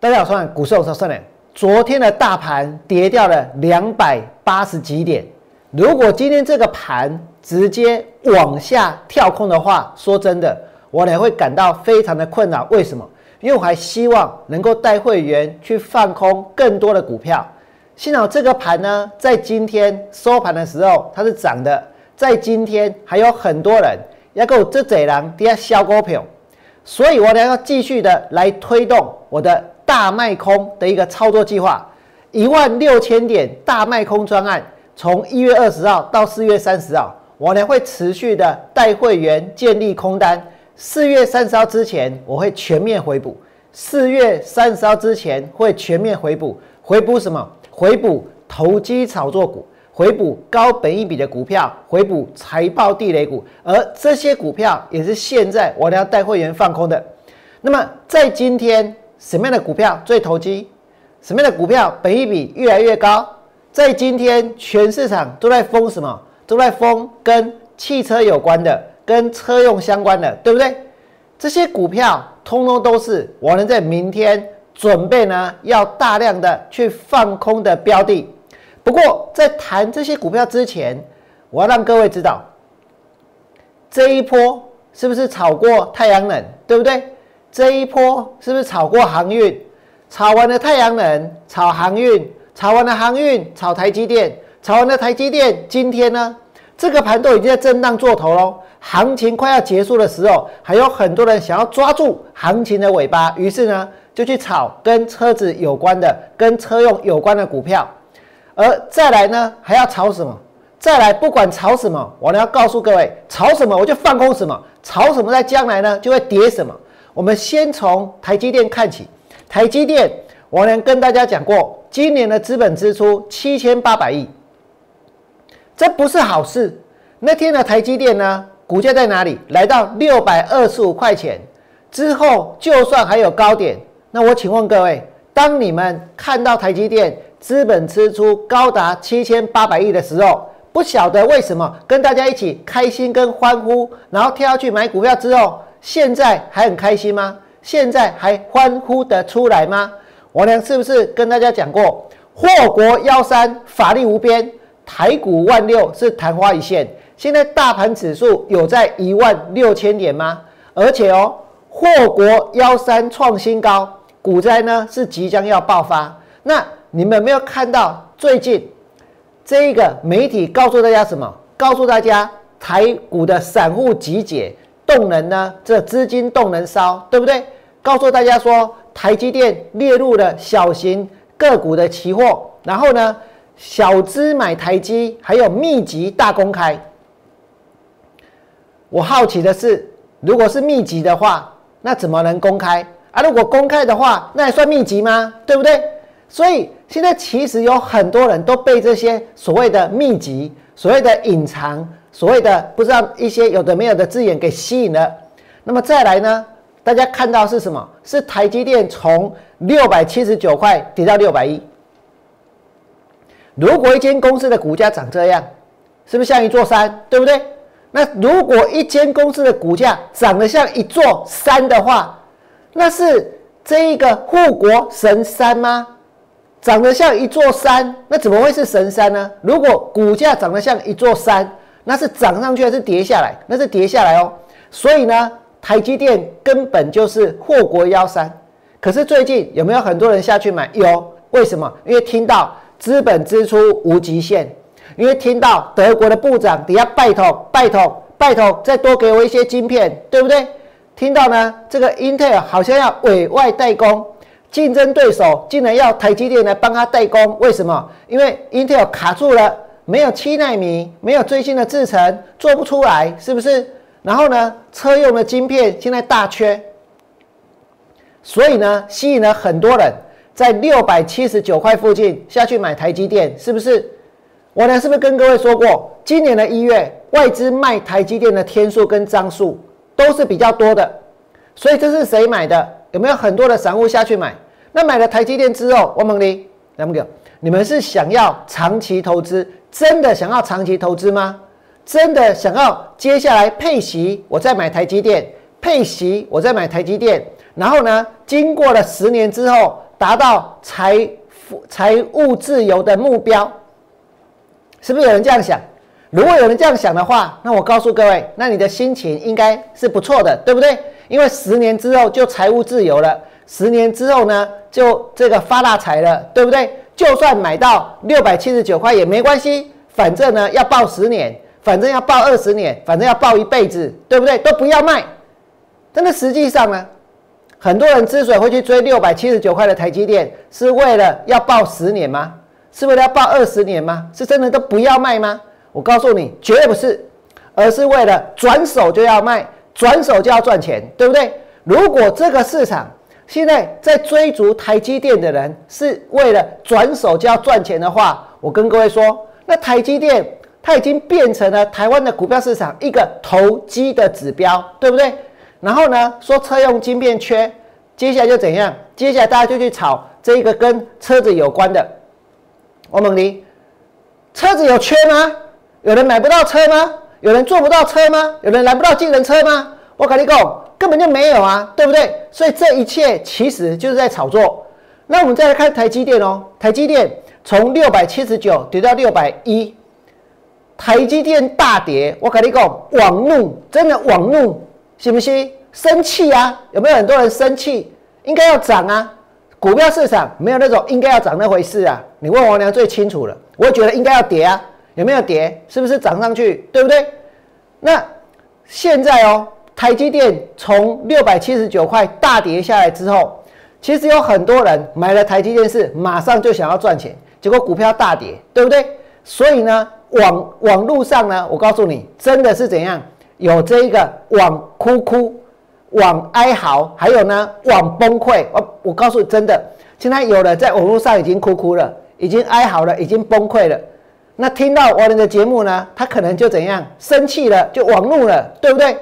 大家好，我是股市有胜人。昨天的大盘跌掉了两百八十几点，如果今天这个盘直接往下跳空的话，说真的，我呢会感到非常的困扰。为什么？因为我还希望能够带会员去放空更多的股票。幸好这个盘呢，在今天收盘的时候它是涨的，在今天还有很多人要给我这贼狼底下销股票，所以我呢要继续的来推动我的。大卖空的一个操作计划，一万六千点大卖空专案，从一月二十号到四月三十号，我呢会持续的带会员建立空单。四月三十号之前，我会全面回补。四月三十号之前会全面回补，回补什么？回补投机炒作股，回补高本益比的股票，回补财报地雷股，而这些股票也是现在我要带会员放空的。那么在今天。什么样的股票最投机？什么样的股票本益比越来越高？在今天，全市场都在封什么？都在封跟汽车有关的、跟车用相关的，对不对？这些股票通通都是我能在明天准备呢，要大量的去放空的标的。不过，在谈这些股票之前，我要让各位知道，这一波是不是炒过太阳能？对不对？这一波是不是炒过航运？炒完了太阳能，炒航运，炒完了航运，炒台积电，炒完了台积电。今天呢，这个盘都已经在震荡做头喽。行情快要结束的时候，还有很多人想要抓住行情的尾巴，于是呢，就去炒跟车子有关的、跟车用有关的股票。而再来呢，还要炒什么？再来，不管炒什么，我呢要告诉各位，炒什么我就放空什么，炒什么在将来呢就会跌什么。我们先从台积电看起。台积电，我能跟大家讲过，今年的资本支出七千八百亿，这不是好事。那天的台积电呢，股价在哪里？来到六百二十五块钱之后，就算还有高点，那我请问各位，当你们看到台积电资本支出高达七千八百亿的时候，不晓得为什么跟大家一起开心跟欢呼，然后跳下去买股票之后。现在还很开心吗？现在还欢呼得出来吗？我娘是不是跟大家讲过，祸国幺三，法力无边，台股万六是昙花一现。现在大盘指数有在一万六千点吗？而且哦，祸国幺三创新高，股灾呢是即将要爆发。那你们没有看到最近这一个媒体告诉大家什么？告诉大家台股的散户集结。动能呢？这资金动能烧，对不对？告诉大家说，台积电列入了小型个股的期货，然后呢，小资买台积，还有密集大公开。我好奇的是，如果是密集的话，那怎么能公开啊？如果公开的话，那也算密集吗？对不对？所以现在其实有很多人都被这些所谓的密集、所谓的隐藏。所谓的不知道一些有的没有的字眼给吸引了，那么再来呢？大家看到是什么？是台积电从六百七十九块跌到六百一。如果一间公司的股价涨这样，是不是像一座山？对不对？那如果一间公司的股价长得像一座山的话，那是这一个护国神山吗？长得像一座山，那怎么会是神山呢？如果股价长得像一座山？那是涨上去还是跌下来？那是跌下来哦。所以呢，台积电根本就是祸国妖山。可是最近有没有很多人下去买？有，为什么？因为听到资本支出无极限，因为听到德国的部长底下拜托、拜托、拜托，再多给我一些晶片，对不对？听到呢，这个英特尔好像要委外代工，竞争对手竟然要台积电来帮他代工，为什么？因为英特尔卡住了。没有七纳米，没有最新的制程，做不出来，是不是？然后呢，车用的晶片现在大缺，所以呢，吸引了很多人在六百七十九块附近下去买台积电，是不是？我呢，是不是跟各位说过，今年的一月外资卖台积电的天数跟张数都是比较多的，所以这是谁买的？有没有很多的散户下去买？那买了台积电之后，王猛力，来不给？你们是想要长期投资？真的想要长期投资吗？真的想要接下来配息，我再买台积电；配息，我再买台积电。然后呢，经过了十年之后，达到财富财务自由的目标？是不是有人这样想？如果有人这样想的话，那我告诉各位，那你的心情应该是不错的，对不对？因为十年之后就财务自由了，十年之后呢，就这个发大财了，对不对？就算买到六百七十九块也没关系，反正呢要报十年，反正要报二十年，反正要报一辈子，对不对？都不要卖。但是实际上呢，很多人之所以会去追六百七十九块的台积电，是为了要报十年吗？是为了要报二十年吗？是真的都不要卖吗？我告诉你，绝对不是，而是为了转手就要卖，转手就要赚钱，对不对？如果这个市场现在在追逐台积电的人是为了转手就要赚钱的话，我跟各位说，那台积电它已经变成了台湾的股票市场一个投机的指标，对不对？然后呢，说车用晶片缺，接下来就怎样？接下来大家就去炒这个跟车子有关的。我问你，车子有缺吗？有人买不到车吗？有人坐不到车吗？有人来不到智能车吗？我跟你讲，根本就没有啊，对不对？所以这一切其实就是在炒作。那我们再来看台积电哦，台积电从六百七十九跌到六百一，台积电大跌，我跟你讲，网怒真的网怒，信不信？生气啊？有没有很多人生气？应该要涨啊！股票市场没有那种应该要涨那回事啊！你问王娘最清楚了，我觉得应该要跌啊。有没有跌？是不是涨上去？对不对？那现在哦，台积电从六百七十九块大跌下来之后，其实有很多人买了台积电是马上就想要赚钱，结果股票大跌，对不对？所以呢，网网络上呢，我告诉你，真的是怎样？有这一个网哭哭、网哀嚎，还有呢网崩溃。我我告诉你，真的，现在有人在网络上已经哭哭了，已经哀嚎了，已经崩溃了。那听到我们的节目呢，他可能就怎样生气了，就网怒了，对不对？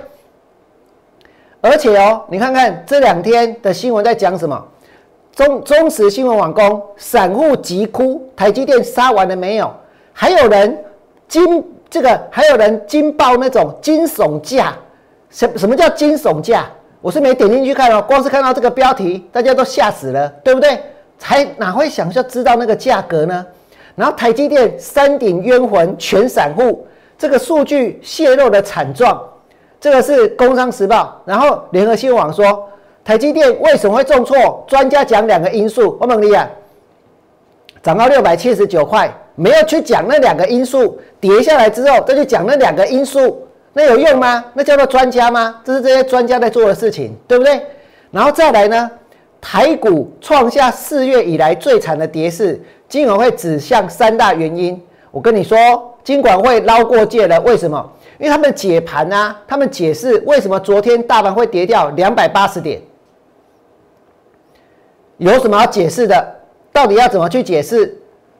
而且哦，你看看这两天的新闻在讲什么？中中时新闻网工，散户急哭，台积电杀完了没有？还有人惊这个，还有人惊爆那种惊悚价。什什么叫惊悚价？我是没点进去看哦，光是看到这个标题，大家都吓死了，对不对？才哪会想要知道那个价格呢？然后台积电山顶冤魂全散户，这个数据泄露的惨状，这个是工商时报。然后联合新闻网说，台积电为什么会重挫？专家讲两个因素。我问你啊，涨到六百七十九块，没有去讲那两个因素，跌下来之后再去讲那两个因素，那有用吗？那叫做专家吗？这是这些专家在做的事情，对不对？然后再来呢，台股创下四月以来最惨的跌势。金管会指向三大原因，我跟你说，金管会捞过界了。为什么？因为他们解盘啊，他们解释为什么昨天大盘会跌掉两百八十点，有什么要解释的？到底要怎么去解释？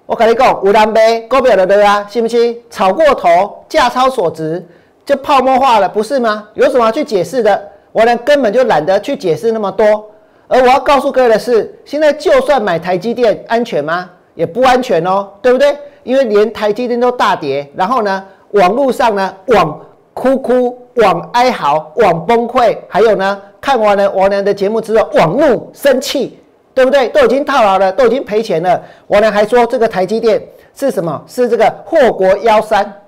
我跟你讲，无蓝杯够不了的？啊，信不信？炒过头，价超所值，就泡沫化了，不是吗？有什么要去解释的？我呢，根本就懒得去解释那么多。而我要告诉各位的？是，现在就算买台积电，安全吗？也不安全哦，对不对？因为连台积电都大跌，然后呢，网络上呢，网哭哭、网哀嚎、网崩溃，还有呢，看完了王良的节目之后，网怒生气，对不对？都已经套牢了，都已经赔钱了。王良还说这个台积电是什么？是这个祸国妖山。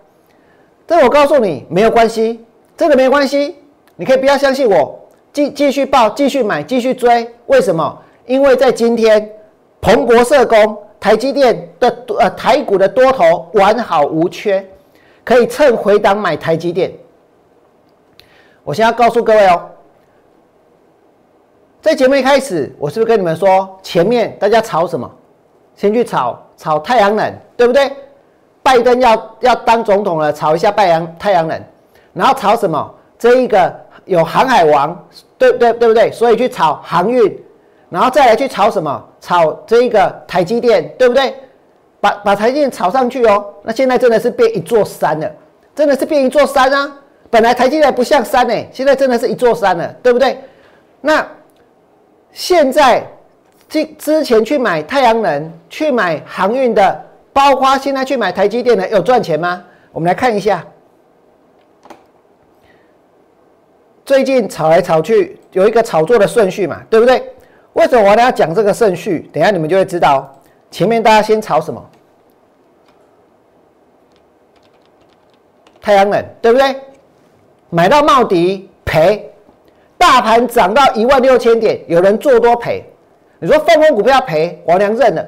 这我告诉你没有关系，这个没关系，你可以不要相信我，继继续报，继续买，继续追。为什么？因为在今天，彭博社工。台积电的呃台股的多头完好无缺，可以趁回档买台积电。我现在告诉各位哦，在节目一开始，我是不是跟你们说，前面大家炒什么？先去炒炒太阳能，对不对？拜登要要当总统了，炒一下太阳太阳能，然后炒什么？这一个有航海王，对对对不对？所以去炒航运。然后再来去炒什么？炒这一个台积电，对不对？把把台积电炒上去哦。那现在真的是变一座山了，真的是变一座山啊！本来台积电不像山哎，现在真的是一座山了，对不对？那现在之之前去买太阳能、去买航运的，包括现在去买台积电的，有赚钱吗？我们来看一下，最近炒来炒去有一个炒作的顺序嘛，对不对？为什么我要讲这个顺序？等下你们就会知道。前面大家先炒什么？太阳能，对不对？买到茂迪赔，大盘涨到一万六千点，有人做多赔。你说放空股票赔，我娘认了。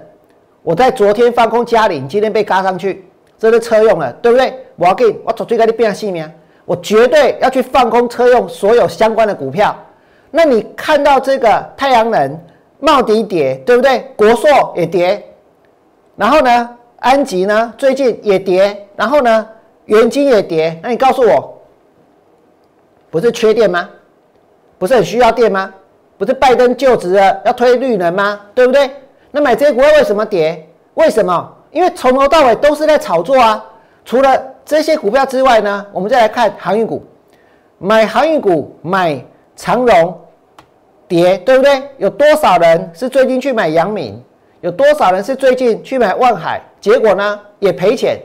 我在昨天放空嘉陵，今天被嘎上去，这是车用了，对不对？我要给我做最高的变性命，我绝对要去放空车用所有相关的股票。那你看到这个太阳能、茂迪跌，对不对？国硕也跌，然后呢，安吉呢最近也跌，然后呢？元金也跌，那你告诉我，不是缺电吗？不是很需要电吗？不是拜登就职了要推绿能吗？对不对？那买这些股票为什么跌？为什么？因为从头到尾都是在炒作啊！除了这些股票之外呢，我们再来看航运股，买航运股买长荣跌，对不对？有多少人是最近去买阳明？有多少人是最近去买万海？结果呢也赔钱，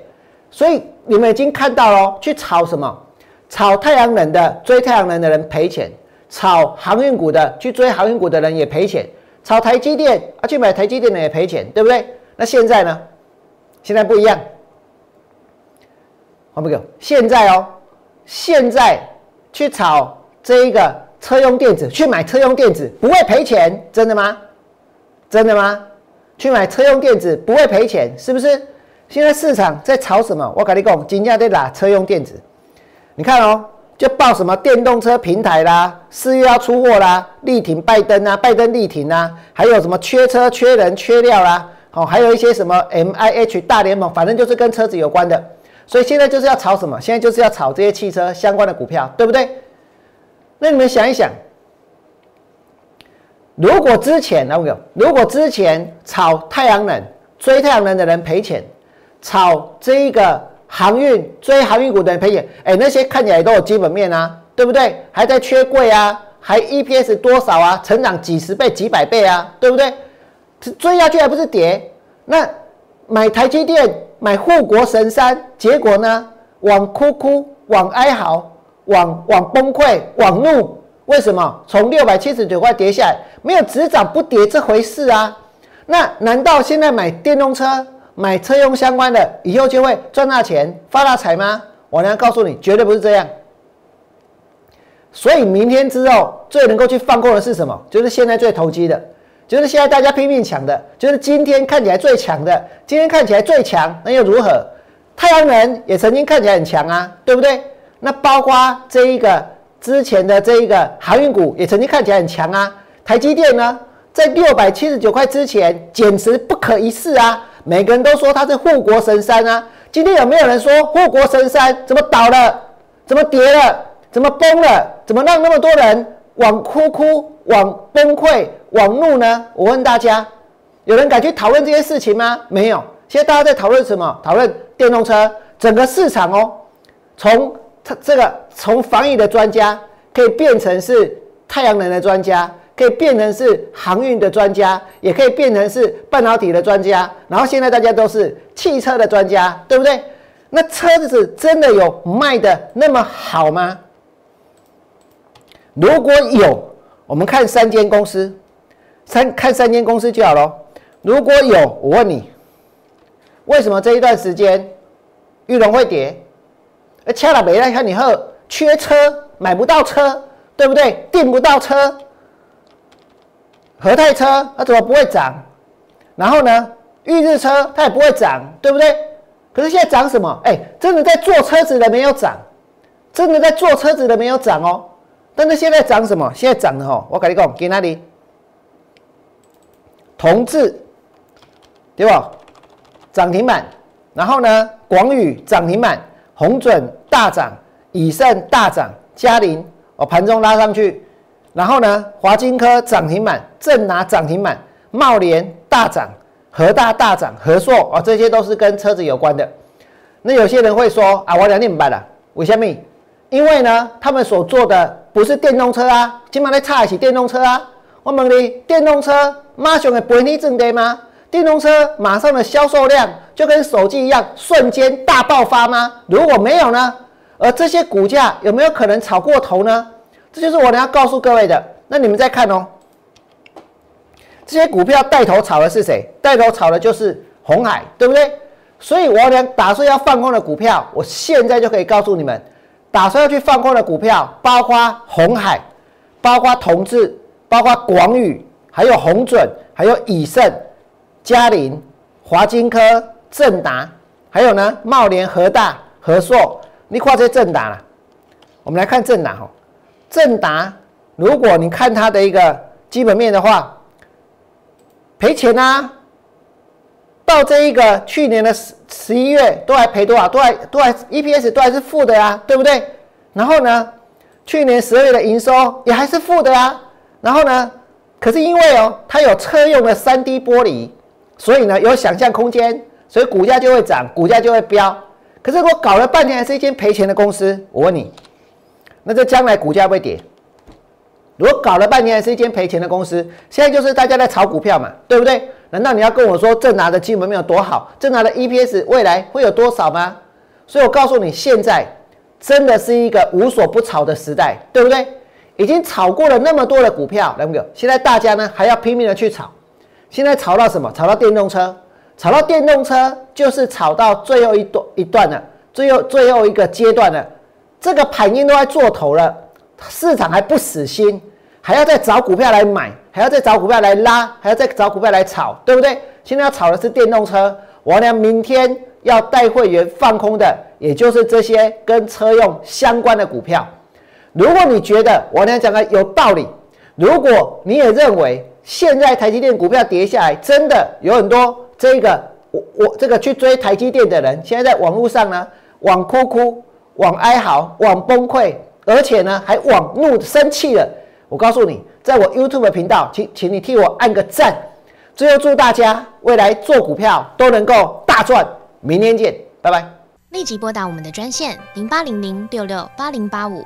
所以。你们已经看到了，去炒什么？炒太阳能的，追太阳能的人赔钱；炒航运股的，去追航运股的人也赔钱；炒台积电啊，去买台积电的也赔钱，对不对？那现在呢？现在不一样。好不？现在哦，现在去炒这一个车用电子，去买车用电子不会赔钱，真的吗？真的吗？去买车用电子不会赔钱，是不是？现在市场在炒什么？我跟你讲，今天在打车用电子。你看哦，就报什么电动车平台啦，四月要出货啦，力挺拜登啊，拜登力挺啊，还有什么缺车、缺人、缺料啦，哦，还有一些什么 M I H 大联盟，反正就是跟车子有关的。所以现在就是要炒什么？现在就是要炒这些汽车相关的股票，对不对？那你们想一想，如果之前那个，如果之前炒太阳能、追太阳能的人赔钱。炒这一个航运追航运股的人赔钱，哎，那些看起来都有基本面啊，对不对？还在缺柜啊，还 EPS 多少啊？成长几十倍、几百倍啊，对不对？追下去还不是跌？那买台积电、买护国神山，结果呢？往哭哭、往哀嚎、往往崩溃、往怒，为什么？从六百七十九块跌下来，没有只涨不跌这回事啊？那难道现在买电动车？买车用相关的，以后就会赚大钱、发大财吗？我能告诉你，绝对不是这样。所以明天之后最能够去放空的是什么？就是现在最投机的，就是现在大家拼命抢的，就是今天看起来最强的。今天看起来最强，那又如何？太阳能也曾经看起来很强啊，对不对？那包括这一个之前的这一个航运股也曾经看起来很强啊。台积电呢，在六百七十九块之前简直不可一世啊。每个人都说它是护国神山啊！今天有没有人说护国神山怎么倒了？怎么跌了？怎么崩了？怎么让那么多人往哭哭、往崩溃、往怒呢？我问大家，有人敢去讨论这些事情吗？没有。现在大家在讨论什么？讨论电动车整个市场哦，从它这个从防疫的专家可以变成是太阳能的专家。可以变成是航运的专家，也可以变成是半导体的专家，然后现在大家都是汽车的专家，对不对？那车子真的有卖的那么好吗？如果有，我们看三间公司，三看三间公司就好了。如果有，我问你，为什么这一段时间玉龙会跌？而恰了没来看你后缺车，买不到车，对不对？订不到车。和泰车它怎么不会涨？然后呢，裕日车它也不会涨，对不对？可是现在涨什么？哎，真的在做车子的没有涨，真的在做车子的没有涨哦。但是现在涨什么？现在涨的哈，我跟你讲，给哪里？同志，对吧？涨停板。然后呢，广宇涨停板，红准大涨，以盛大涨，嘉麟哦盘中拉上去。然后呢，华金科涨停板，正拿涨停板，茂联大涨，和大大涨，和硕啊，这些都是跟车子有关的。那有些人会说啊，我两明白了，为什么？因为呢，他们所做的不是电动车啊，今晚在差一起电动车啊。我问你，电动车马上会倍你挣的吗？电动车马上的销售量就跟手机一样，瞬间大爆发吗？如果没有呢？而这些股价有没有可能炒过头呢？这就是我要告诉各位的。那你们再看哦，这些股票带头炒的是谁？带头炒的就是红海，对不对？所以我俩打算要放空的股票，我现在就可以告诉你们，打算要去放空的股票，包括红海，包括同志，包括广宇，还有宏准，还有以盛、嘉林、华金科、正达，还有呢茂联、和大、和硕，你看这正达了。我们来看正达哈，正达，如果你看它的一个基本面的话，赔钱啊。到这一个去年的十十一月都还赔多少？都还都还 EPS 都还是负的呀，对不对？然后呢，去年十二月的营收也还是负的呀。然后呢，可是因为哦，它有车用的三 D 玻璃，所以呢有想象空间，所以股价就会涨，股价就会飙。可是我搞了半天还是一间赔钱的公司，我问你，那这将来股价会跌？如果搞了半天还是一间赔钱的公司，现在就是大家在炒股票嘛，对不对？难道你要跟我说正拿的基本面有多好？正拿的 EPS 未来会有多少吗？所以我告诉你，现在真的是一个无所不炒的时代，对不对？已经炒过了那么多的股票，来没有？现在大家呢还要拼命的去炒。现在炒到什么？炒到电动车，炒到电动车就是炒到最后一段一段了，最后最后一个阶段了。这个盘音都在做头了，市场还不死心。还要再找股票来买，还要再找股票来拉，还要再找股票来炒，对不对？现在要炒的是电动车，我俩明天要带会员放空的，也就是这些跟车用相关的股票。如果你觉得我俩讲的有道理，如果你也认为现在台积电股票跌下来，真的有很多这个我我这个去追台积电的人，现在在网络上呢，往哭哭，往哀嚎，往崩溃，而且呢还往怒生气了。我告诉你，在我 YouTube 的频道，请请你替我按个赞。最后祝大家未来做股票都能够大赚。明天见，拜拜。立即拨打我们的专线零八零零六六八零八五